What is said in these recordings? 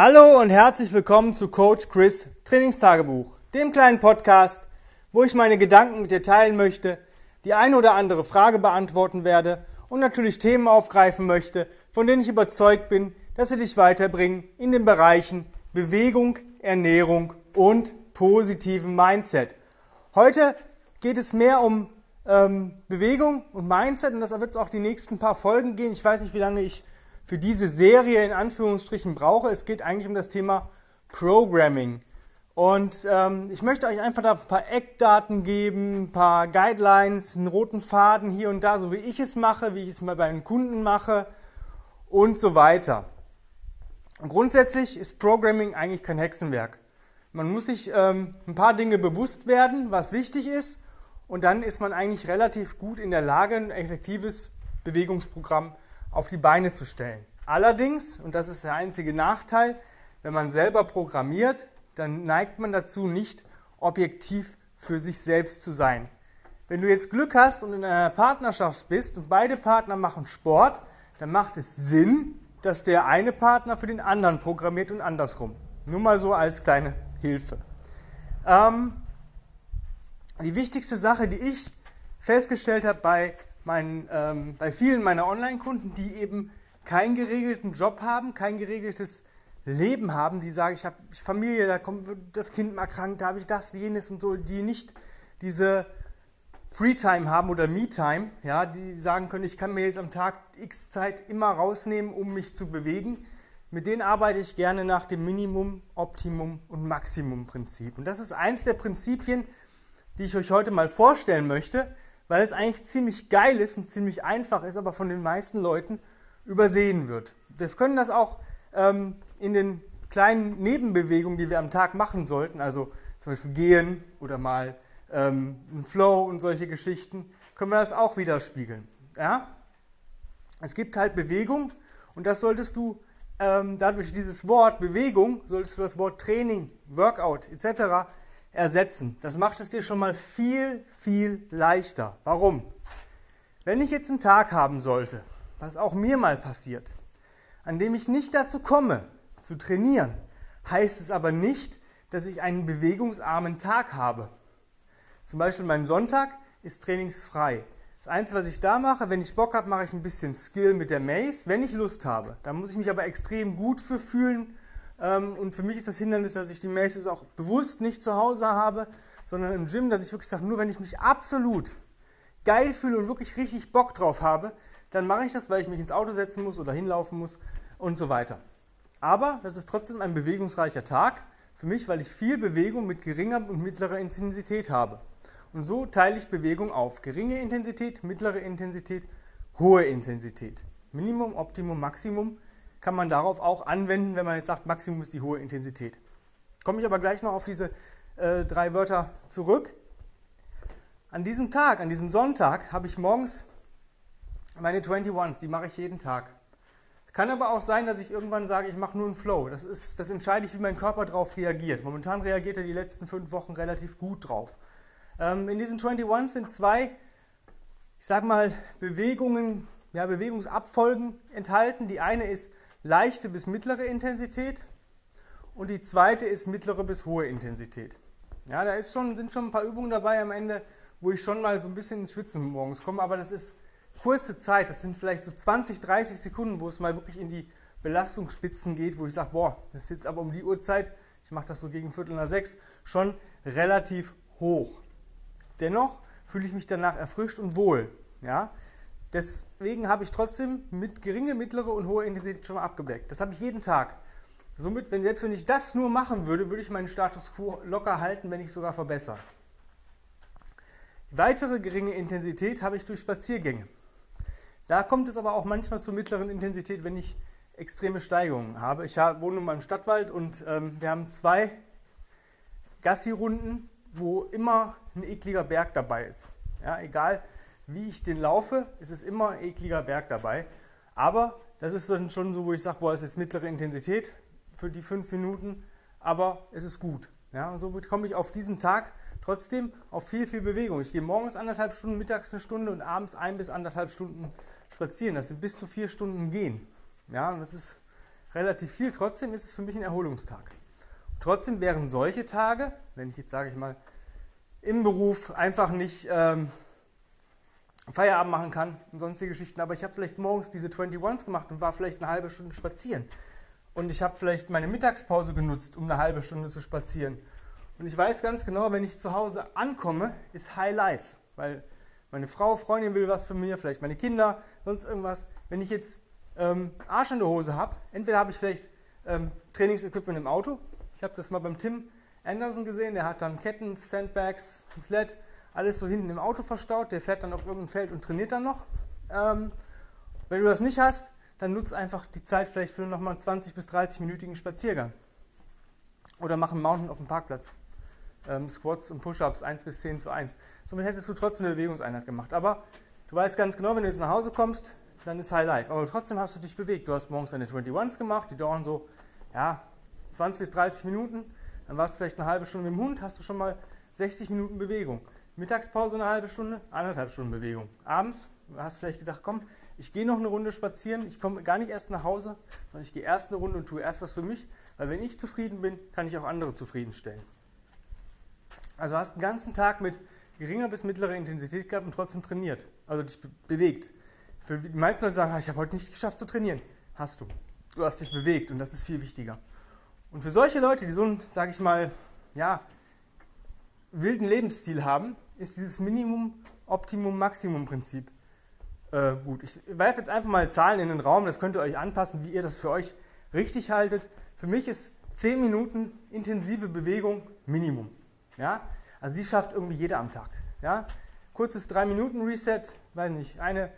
Hallo und herzlich willkommen zu Coach Chris Trainingstagebuch, dem kleinen Podcast, wo ich meine Gedanken mit dir teilen möchte, die eine oder andere Frage beantworten werde und natürlich Themen aufgreifen möchte, von denen ich überzeugt bin, dass sie dich weiterbringen in den Bereichen Bewegung, Ernährung und positiven Mindset. Heute geht es mehr um ähm, Bewegung und Mindset und das wird es auch die nächsten paar Folgen gehen. Ich weiß nicht, wie lange ich für diese Serie in Anführungsstrichen brauche. Es geht eigentlich um das Thema Programming. Und ähm, ich möchte euch einfach da ein paar Eckdaten geben, ein paar Guidelines, einen roten Faden hier und da, so wie ich es mache, wie ich es mal bei den Kunden mache und so weiter. Und grundsätzlich ist Programming eigentlich kein Hexenwerk. Man muss sich ähm, ein paar Dinge bewusst werden, was wichtig ist, und dann ist man eigentlich relativ gut in der Lage, ein effektives Bewegungsprogramm auf die Beine zu stellen. Allerdings, und das ist der einzige Nachteil, wenn man selber programmiert, dann neigt man dazu, nicht objektiv für sich selbst zu sein. Wenn du jetzt Glück hast und in einer Partnerschaft bist und beide Partner machen Sport, dann macht es Sinn, dass der eine Partner für den anderen programmiert und andersrum. Nur mal so als kleine Hilfe. Ähm, die wichtigste Sache, die ich festgestellt habe bei meinen, ähm, bei vielen meiner Online-Kunden, die eben keinen geregelten Job haben, kein geregeltes Leben haben, die sagen, ich habe Familie, da kommt das Kind mal krank, da habe ich das, jenes und so, die nicht diese Freetime haben oder Me-Time, ja, die sagen können, ich kann mir jetzt am Tag X Zeit immer rausnehmen, um mich zu bewegen. Mit denen arbeite ich gerne nach dem Minimum, Optimum und Maximum Prinzip. Und das ist eins der Prinzipien, die ich euch heute mal vorstellen möchte, weil es eigentlich ziemlich geil ist und ziemlich einfach ist, aber von den meisten Leuten übersehen wird. Wir können das auch ähm, in den kleinen Nebenbewegungen, die wir am Tag machen sollten, also zum Beispiel gehen oder mal ähm, ein Flow und solche Geschichten, können wir das auch widerspiegeln. Ja? Es gibt halt Bewegung und das solltest du ähm, dadurch dieses Wort Bewegung, solltest du das Wort Training, Workout etc ersetzen. Das macht es dir schon mal viel, viel leichter. Warum? Wenn ich jetzt einen Tag haben sollte, was auch mir mal passiert, an dem ich nicht dazu komme, zu trainieren, heißt es aber nicht, dass ich einen bewegungsarmen Tag habe. Zum Beispiel mein Sonntag ist trainingsfrei. Das Einzige, was ich da mache, wenn ich Bock habe, mache ich ein bisschen Skill mit der Mace, wenn ich Lust habe. Da muss ich mich aber extrem gut für fühlen und für mich ist das Hindernis, dass ich die Maces auch bewusst nicht zu Hause habe, sondern im Gym, dass ich wirklich sage, nur wenn ich mich absolut geil fühle und wirklich richtig Bock drauf habe, dann mache ich das, weil ich mich ins Auto setzen muss oder hinlaufen muss und so weiter. Aber das ist trotzdem ein bewegungsreicher Tag für mich, weil ich viel Bewegung mit geringer und mittlerer Intensität habe. Und so teile ich Bewegung auf. Geringe Intensität, mittlere Intensität, hohe Intensität. Minimum, Optimum, Maximum kann man darauf auch anwenden, wenn man jetzt sagt, Maximum ist die hohe Intensität. Komme ich aber gleich noch auf diese äh, drei Wörter zurück. An diesem Tag, an diesem Sonntag, habe ich morgens meine 21s, die mache ich jeden Tag. Kann aber auch sein, dass ich irgendwann sage, ich mache nur einen Flow. Das, ist, das entscheide ich, wie mein Körper darauf reagiert. Momentan reagiert er die letzten fünf Wochen relativ gut drauf. Ähm, in diesen 21s sind zwei, ich sage mal, Bewegungen, ja, Bewegungsabfolgen enthalten. Die eine ist leichte bis mittlere Intensität und die zweite ist mittlere bis hohe Intensität. Ja, da ist schon, sind schon ein paar Übungen dabei am Ende, wo ich schon mal so ein bisschen ins Schwitzen morgens komme, aber das ist kurze Zeit, das sind vielleicht so 20, 30 Sekunden, wo es mal wirklich in die Belastungsspitzen geht, wo ich sage, boah, das ist jetzt aber um die Uhrzeit, ich mache das so gegen Viertel nach sechs, schon relativ hoch. Dennoch fühle ich mich danach erfrischt und wohl. Ja? Deswegen habe ich trotzdem mit geringe, mittlere und hohe Intensität schon mal abgedeckt. Das habe ich jeden Tag. Somit, wenn selbst wenn ich das nur machen würde, würde ich meinen Status quo locker halten, wenn nicht sogar verbessern. Weitere geringe Intensität habe ich durch Spaziergänge. Da kommt es aber auch manchmal zur mittleren Intensität, wenn ich extreme Steigungen habe. Ich wohne mal im Stadtwald und ähm, wir haben zwei Gassi-Runden, wo immer ein ekliger Berg dabei ist. Ja, egal wie ich den laufe, ist es immer ein ekliger Berg dabei. Aber das ist dann schon so, wo ich sage, boah, das ist mittlere Intensität für die fünf Minuten, aber es ist gut. Ja, und so komme ich auf diesen Tag trotzdem auf viel, viel Bewegung. Ich gehe morgens anderthalb Stunden, mittags eine Stunde und abends ein bis anderthalb Stunden spazieren. Das sind bis zu vier Stunden gehen. Ja, und das ist relativ viel. Trotzdem ist es für mich ein Erholungstag. Trotzdem wären solche Tage, wenn ich jetzt sage ich mal im Beruf einfach nicht ähm, Feierabend machen kann und sonstige Geschichten, aber ich habe vielleicht morgens diese 21s gemacht und war vielleicht eine halbe Stunde spazieren. Und ich habe vielleicht meine Mittagspause genutzt, um eine halbe Stunde zu spazieren. Und ich weiß ganz genau, wenn ich zu Hause ankomme, ist High Life, weil meine Frau, Freundin will was von mir, vielleicht meine Kinder, sonst irgendwas. Wenn ich jetzt ähm, Arsch in der Hose habe, entweder habe ich vielleicht ähm, Trainingsequipment im Auto. Ich habe das mal beim Tim Anderson gesehen, der hat dann Ketten, Sandbags, Sled, alles so hinten im Auto verstaut. Der fährt dann auf irgendein Feld und trainiert dann noch. Ähm, wenn du das nicht hast, dann nutzt einfach die Zeit vielleicht für nochmal einen 20- bis 30-minütigen Spaziergang. Oder mach einen Mountain auf dem Parkplatz. Ähm, Squats und Push-Ups 1 bis 10 zu 1. Somit hättest du trotzdem eine Bewegungseinheit gemacht. Aber du weißt ganz genau, wenn du jetzt nach Hause kommst, dann ist High Life. Aber trotzdem hast du dich bewegt. Du hast morgens deine 21s gemacht, die dauern so ja, 20 bis 30 Minuten. Dann warst du vielleicht eine halbe Stunde mit dem Hund, hast du schon mal 60 Minuten Bewegung. Mittagspause eine halbe Stunde, anderthalb Stunden Bewegung. Abends hast du vielleicht gedacht, komm, ich gehe noch eine Runde spazieren, ich komme gar nicht erst nach Hause, sondern ich gehe erst eine Runde und tue erst was für mich, weil wenn ich zufrieden bin, kann ich auch andere zufriedenstellen. Also hast einen ganzen Tag mit geringer bis mittlerer Intensität gehabt und trotzdem trainiert, also dich be bewegt. Für die meisten Leute sagen, ich habe heute nicht geschafft zu trainieren. Hast du. Du hast dich bewegt und das ist viel wichtiger. Und für solche Leute, die so einen, sage ich mal, ja, wilden Lebensstil haben, ist dieses Minimum, Optimum, Maximum Prinzip äh, gut. Ich werfe jetzt einfach mal Zahlen in den Raum, das könnt ihr euch anpassen, wie ihr das für euch richtig haltet. Für mich ist 10 Minuten intensive Bewegung Minimum. Ja? Also die schafft irgendwie jeder am Tag. Ja? Kurzes 3 Minuten Reset, weiß nicht, eine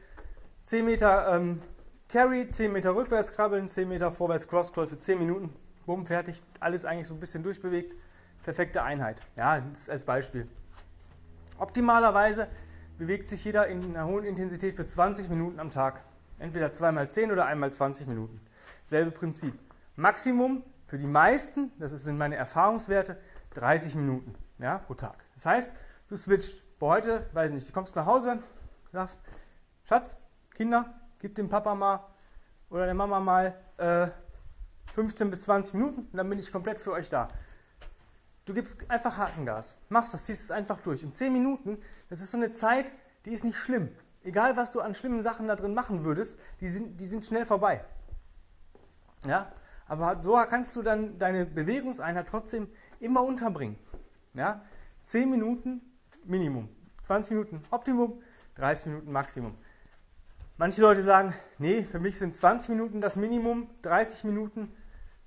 10 Meter ähm, Carry, 10 Meter rückwärts krabbeln, 10 Meter vorwärts Crosscrawl für 10 Minuten, bumm, fertig, alles eigentlich so ein bisschen durchbewegt. Perfekte Einheit. Ja, das als Beispiel. Optimalerweise bewegt sich jeder in einer hohen Intensität für 20 Minuten am Tag. Entweder zweimal 10 oder einmal 20 Minuten. Selbe Prinzip. Maximum für die meisten, das sind meine Erfahrungswerte, 30 Minuten ja, pro Tag. Das heißt, du switcht. Boah, heute, weiß nicht, du kommst nach Hause, sagst, Schatz, Kinder, gib dem Papa mal oder der Mama mal äh, 15 bis 20 Minuten und dann bin ich komplett für euch da. Du gibst einfach Hakengas, machst das, ziehst es einfach durch. In 10 Minuten, das ist so eine Zeit, die ist nicht schlimm. Egal, was du an schlimmen Sachen da drin machen würdest, die sind, die sind schnell vorbei. Ja, aber so kannst du dann deine Bewegungseinheit trotzdem immer unterbringen. Ja, 10 Minuten Minimum, 20 Minuten Optimum, 30 Minuten Maximum. Manche Leute sagen, nee, für mich sind 20 Minuten das Minimum, 30 Minuten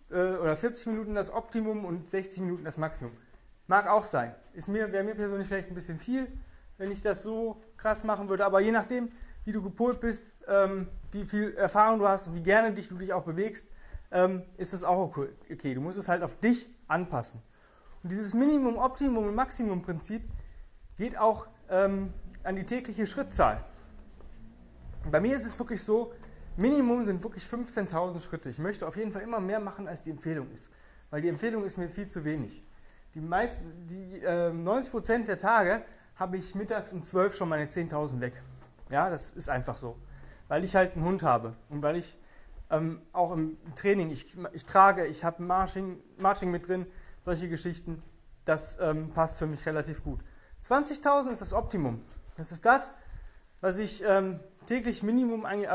äh, oder 40 Minuten das Optimum und 60 Minuten das Maximum. Mag auch sein. Mir, wäre mir persönlich vielleicht ein bisschen viel, wenn ich das so krass machen würde, aber je nachdem, wie du gepolt bist, ähm, wie viel Erfahrung du hast, wie gerne dich du dich auch bewegst, ähm, ist das auch okay. Du musst es halt auf dich anpassen. Und dieses Minimum, Optimum und Maximum Prinzip geht auch ähm, an die tägliche Schrittzahl. bei mir ist es wirklich so, Minimum sind wirklich 15.000 Schritte. Ich möchte auf jeden Fall immer mehr machen, als die Empfehlung ist. Weil die Empfehlung ist mir viel zu wenig. Die, meisten, die äh, 90% der Tage habe ich mittags um 12 schon meine 10.000 weg. Ja, das ist einfach so. Weil ich halt einen Hund habe und weil ich ähm, auch im Training, ich, ich trage, ich habe Marching, Marching mit drin, solche Geschichten, das ähm, passt für mich relativ gut. 20.000 ist das Optimum. Das ist das, was ich ähm, täglich Minimum äh,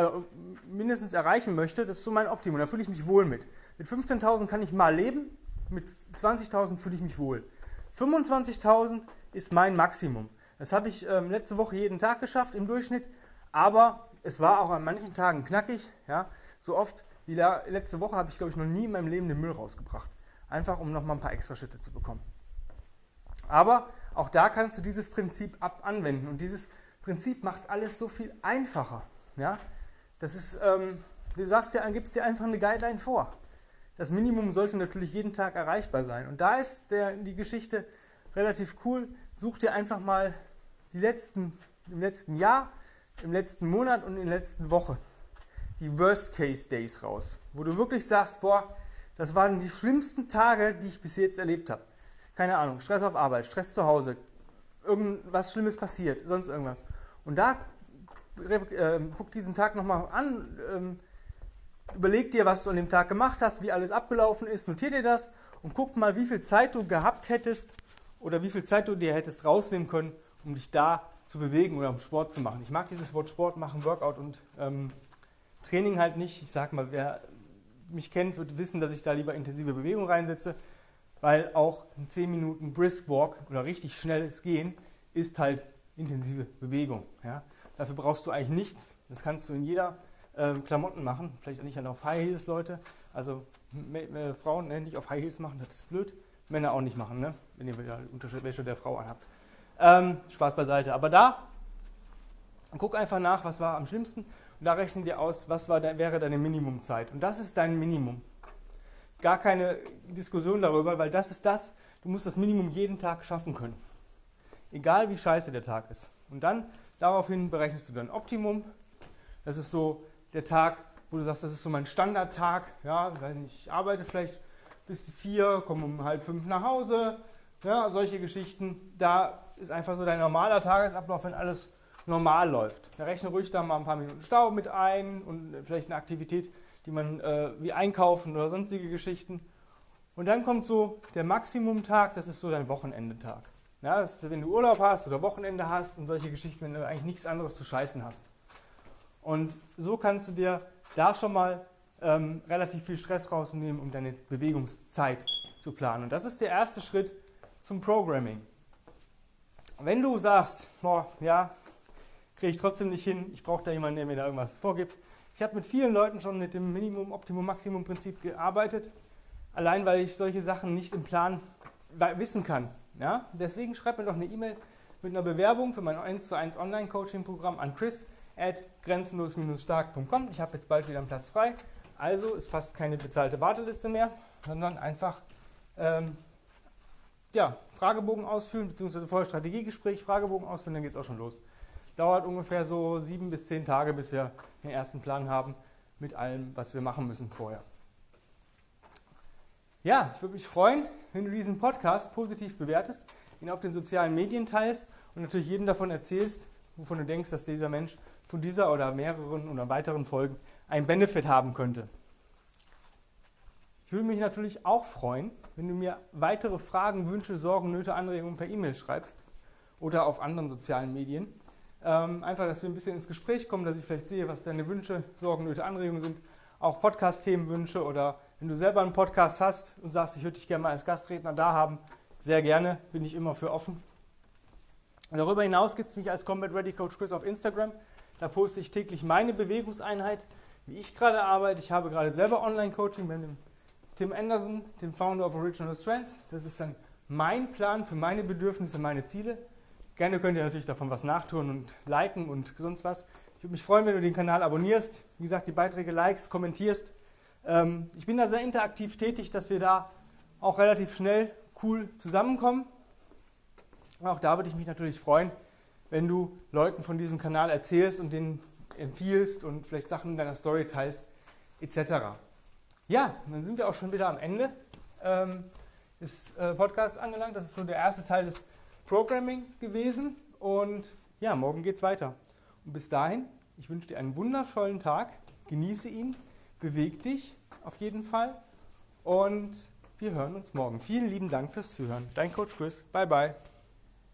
mindestens erreichen möchte, das ist so mein Optimum. Da fühle ich mich wohl mit. Mit 15.000 kann ich mal leben, mit 20.000 fühle ich mich wohl. 25.000 ist mein Maximum. Das habe ich ähm, letzte Woche jeden Tag geschafft im Durchschnitt, aber es war auch an manchen Tagen knackig. Ja? So oft wie letzte Woche habe ich, glaube ich, noch nie in meinem Leben den Müll rausgebracht. Einfach um nochmal ein paar extra Schritte zu bekommen. Aber auch da kannst du dieses Prinzip ab anwenden und dieses Prinzip macht alles so viel einfacher. Ja? Das ist, ähm, du sagst ja, gibst dir einfach eine Guideline vor. Das Minimum sollte natürlich jeden Tag erreichbar sein. Und da ist der, die Geschichte relativ cool. Such dir einfach mal die letzten, im letzten Jahr, im letzten Monat und in der letzten Woche die Worst-Case-Days raus, wo du wirklich sagst, boah, das waren die schlimmsten Tage, die ich bis jetzt erlebt habe. Keine Ahnung, Stress auf Arbeit, Stress zu Hause, irgendwas Schlimmes passiert, sonst irgendwas. Und da äh, guck diesen Tag nochmal an, ähm, überleg dir, was du an dem Tag gemacht hast, wie alles abgelaufen ist, notier dir das und guck mal, wie viel Zeit du gehabt hättest oder wie viel Zeit du dir hättest rausnehmen können, um dich da zu bewegen oder um Sport zu machen. Ich mag dieses Wort Sport machen, Workout und ähm, Training halt nicht. Ich sag mal, wer mich kennt, wird wissen, dass ich da lieber intensive Bewegung reinsetze, weil auch ein 10 Minuten Brisk Walk oder richtig schnelles Gehen ist halt intensive Bewegung. Ja? Dafür brauchst du eigentlich nichts. Das kannst du in jeder äh, Klamotten machen. Vielleicht auch nicht auf High Heels, Leute. Also äh, Frauen äh, nicht auf High Heels machen, das ist blöd. Männer auch nicht machen, ne? wenn ihr Unterwäsche der Frau anhabt. Ähm, Spaß beiseite. Aber da, guck einfach nach, was war am schlimmsten. Und da rechnen dir aus, was war, wäre deine Minimumzeit. Und das ist dein Minimum. Gar keine Diskussion darüber, weil das ist das, du musst das Minimum jeden Tag schaffen können. Egal wie scheiße der Tag ist. Und dann daraufhin berechnest du dein Optimum. Das ist so der Tag, wo du sagst, das ist so mein Standardtag. Ja, ich arbeite vielleicht bis vier, komme um halb fünf nach Hause. Ja, solche Geschichten. Da ist einfach so dein normaler Tagesablauf, wenn alles normal läuft. Da rechne ruhig da mal ein paar Minuten Stau mit ein und vielleicht eine Aktivität, die man äh, wie einkaufen oder sonstige Geschichten. Und dann kommt so der Maximumtag, das ist so dein Wochenendetag. Ja, ist, wenn du Urlaub hast oder Wochenende hast und solche Geschichten, wenn du eigentlich nichts anderes zu scheißen hast. Und so kannst du dir da schon mal ähm, relativ viel Stress rausnehmen, um deine Bewegungszeit zu planen. Und das ist der erste Schritt zum Programming. Wenn du sagst, boah, ja, kriege ich trotzdem nicht hin, ich brauche da jemanden, der mir da irgendwas vorgibt. Ich habe mit vielen Leuten schon mit dem Minimum, Optimum, Maximum Prinzip gearbeitet, allein weil ich solche Sachen nicht im Plan wissen kann. Ja? Deswegen schreib mir doch eine E-Mail mit einer Bewerbung für mein 1 zu 1 Online-Coaching-Programm an chris at grenzenlos-stark.com. Ich habe jetzt bald wieder einen Platz frei. Also ist fast keine bezahlte Warteliste mehr, sondern einfach ähm, ja, Fragebogen ausfüllen, beziehungsweise vorher Strategiegespräch, Fragebogen ausfüllen, dann geht es auch schon los. Dauert ungefähr so sieben bis zehn Tage, bis wir den ersten Plan haben mit allem, was wir machen müssen vorher. Ja, ich würde mich freuen, wenn du diesen Podcast positiv bewertest, ihn auf den sozialen Medien teilst und natürlich jedem davon erzählst, wovon du denkst, dass dieser Mensch von dieser oder mehreren oder weiteren Folgen einen Benefit haben könnte. Ich würde mich natürlich auch freuen, wenn du mir weitere Fragen, Wünsche, Sorgen, Nöte, Anregungen per E-Mail schreibst oder auf anderen sozialen Medien. Ähm, einfach, dass wir ein bisschen ins Gespräch kommen, dass ich vielleicht sehe, was deine Wünsche, Sorgen, Nöte, Anregungen sind. Auch Podcast-Themenwünsche oder wenn du selber einen Podcast hast und sagst, ich würde dich gerne mal als Gastredner da haben, sehr gerne, bin ich immer für offen. Darüber hinaus gibt es mich als Combat Ready Coach Chris auf Instagram. Da poste ich täglich meine Bewegungseinheit, wie ich gerade arbeite. Ich habe gerade selber Online-Coaching mit dem Tim Anderson, dem Founder of Original Strengths. Das ist dann mein Plan für meine Bedürfnisse, meine Ziele. Gerne könnt ihr natürlich davon was nachtun und liken und sonst was. Ich würde mich freuen, wenn du den Kanal abonnierst. Wie gesagt, die Beiträge likest, kommentierst. Ähm, ich bin da sehr interaktiv tätig, dass wir da auch relativ schnell cool zusammenkommen. Auch da würde ich mich natürlich freuen, wenn du Leuten von diesem Kanal erzählst und denen empfiehlst und vielleicht Sachen in deiner Story teilst, etc. Ja, dann sind wir auch schon wieder am Ende ähm, des äh, Podcasts angelangt. Das ist so der erste Teil des Programming gewesen. Und ja, morgen geht's weiter. Und bis dahin, ich wünsche dir einen wundervollen Tag. Genieße ihn, beweg dich auf jeden Fall. Und wir hören uns morgen. Vielen lieben Dank fürs Zuhören. Dein Coach Chris. Bye, bye.